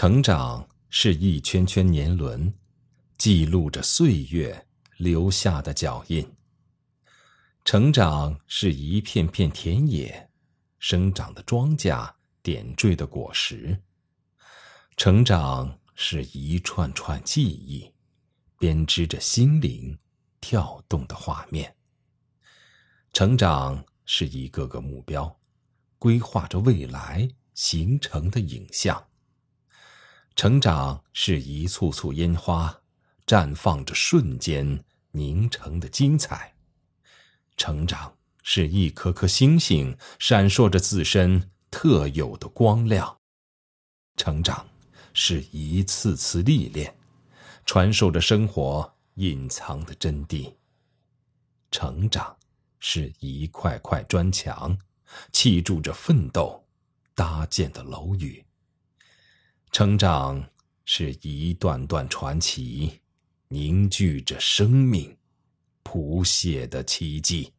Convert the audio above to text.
成长是一圈圈年轮，记录着岁月留下的脚印。成长是一片片田野，生长的庄稼，点缀的果实。成长是一串串记忆，编织着心灵跳动的画面。成长是一个个目标，规划着未来形成的影像。成长是一簇簇烟花，绽放着瞬间凝成的精彩。成长是一颗颗星星，闪烁着自身特有的光亮。成长是一次次历练，传授着生活隐藏的真谛。成长是一块块砖墙，砌筑着奋斗搭建的楼宇。成长是一段段传奇，凝聚着生命谱写的奇迹。